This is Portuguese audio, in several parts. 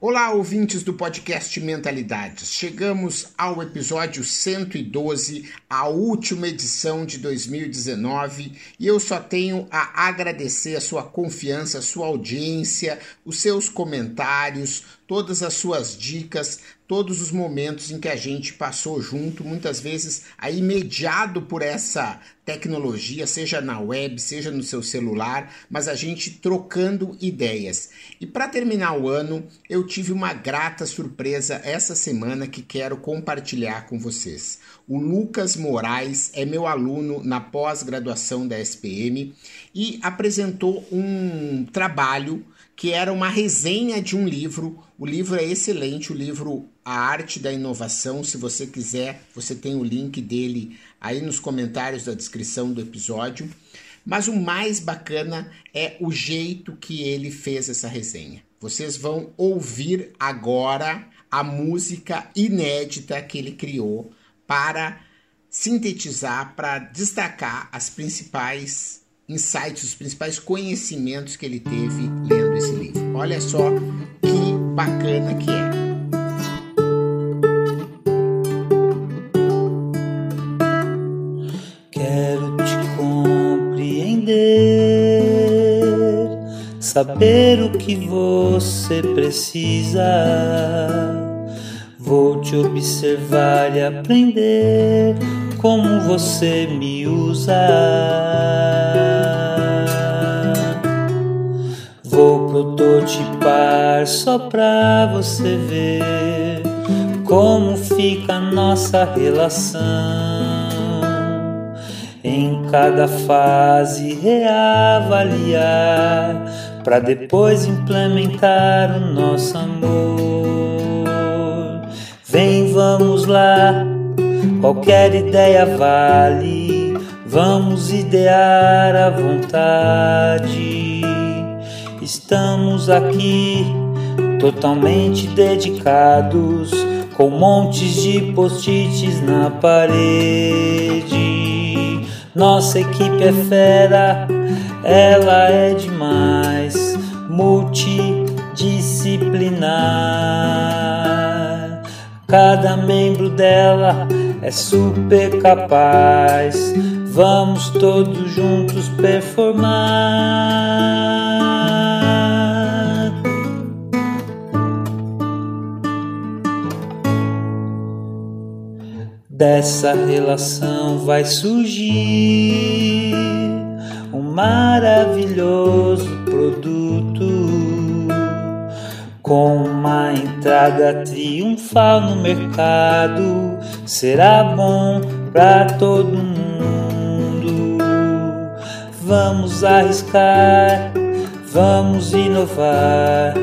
Olá, ouvintes do podcast Mentalidades. Chegamos ao episódio 112, a última edição de 2019, e eu só tenho a agradecer a sua confiança, a sua audiência, os seus comentários, todas as suas dicas, todos os momentos em que a gente passou junto, muitas vezes aí mediado por essa tecnologia, seja na web, seja no seu celular, mas a gente trocando ideias. E para terminar o ano, eu tive uma grata surpresa essa semana que quero compartilhar com vocês. O Lucas Moraes é meu aluno na pós-graduação da SPM e apresentou um trabalho que era uma resenha de um livro. O livro é excelente, o livro A Arte da Inovação. Se você quiser, você tem o link dele aí nos comentários da descrição do episódio. Mas o mais bacana é o jeito que ele fez essa resenha. Vocês vão ouvir agora a música inédita que ele criou para sintetizar, para destacar as principais insights, os principais conhecimentos que ele teve lendo esse livro. Olha só que bacana que é. Quero te compreender, saber o que você precisa. Vou te observar e aprender como você me usa. Prototipar só pra você ver como fica nossa relação. Em cada fase reavaliar para depois implementar o nosso amor. Vem, vamos lá, qualquer ideia vale. Vamos idear à vontade Estamos aqui totalmente dedicados, com montes de post-its na parede. Nossa equipe é fera, ela é demais, multidisciplinar. Cada membro dela é super capaz. Vamos todos juntos performar. Dessa relação vai surgir um maravilhoso produto com uma entrada triunfal no mercado. Será bom para todo mundo. Vamos arriscar, vamos inovar,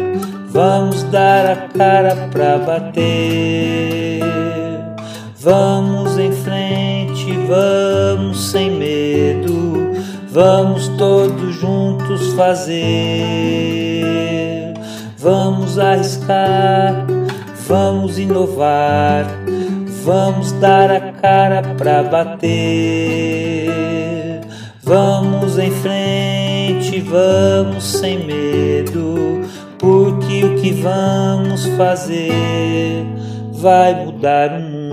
vamos dar a cara para bater. Vamos em frente, vamos sem medo, vamos todos juntos fazer. Vamos arriscar, vamos inovar, vamos dar a cara pra bater. Vamos em frente, vamos sem medo, porque o que vamos fazer vai mudar o mundo.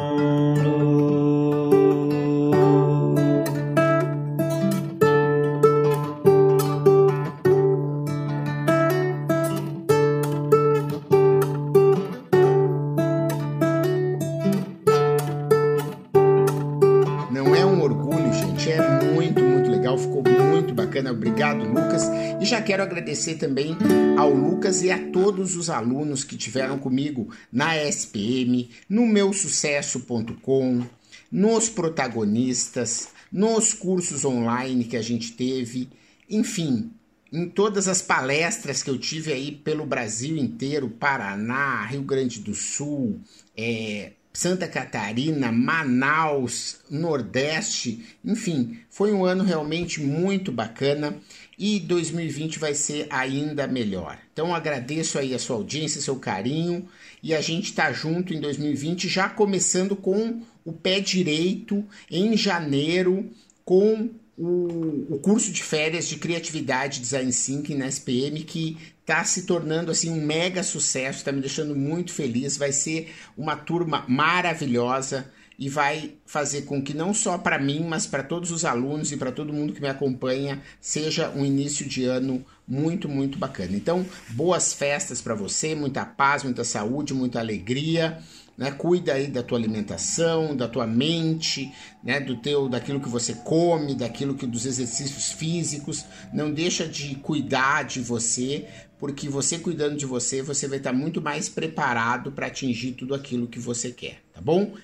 Bacana, obrigado Lucas. E já quero agradecer também ao Lucas e a todos os alunos que tiveram comigo na SPM, no meu sucesso.com, nos protagonistas, nos cursos online que a gente teve, enfim, em todas as palestras que eu tive aí pelo Brasil inteiro, Paraná, Rio Grande do Sul, é, Santa Catarina, Manaus, Nordeste, enfim, foi um ano realmente muito bacana e 2020 vai ser ainda melhor. Então agradeço aí a sua audiência, seu carinho e a gente está junto em 2020, já começando com o pé direito em janeiro com o, o curso de férias de criatividade design thinking na SPM que tá se tornando assim um mega sucesso, está me deixando muito feliz. Vai ser uma turma maravilhosa e vai fazer com que não só para mim, mas para todos os alunos e para todo mundo que me acompanha seja um início de ano muito, muito bacana. Então, boas festas para você, muita paz, muita saúde, muita alegria. Né? Cuida aí da tua alimentação, da tua mente, né? do teu, daquilo que você come, daquilo que dos exercícios físicos. Não deixa de cuidar de você, porque você cuidando de você, você vai estar muito mais preparado para atingir tudo aquilo que você quer, tá bom?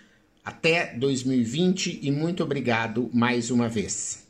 Até 2020 e muito obrigado mais uma vez.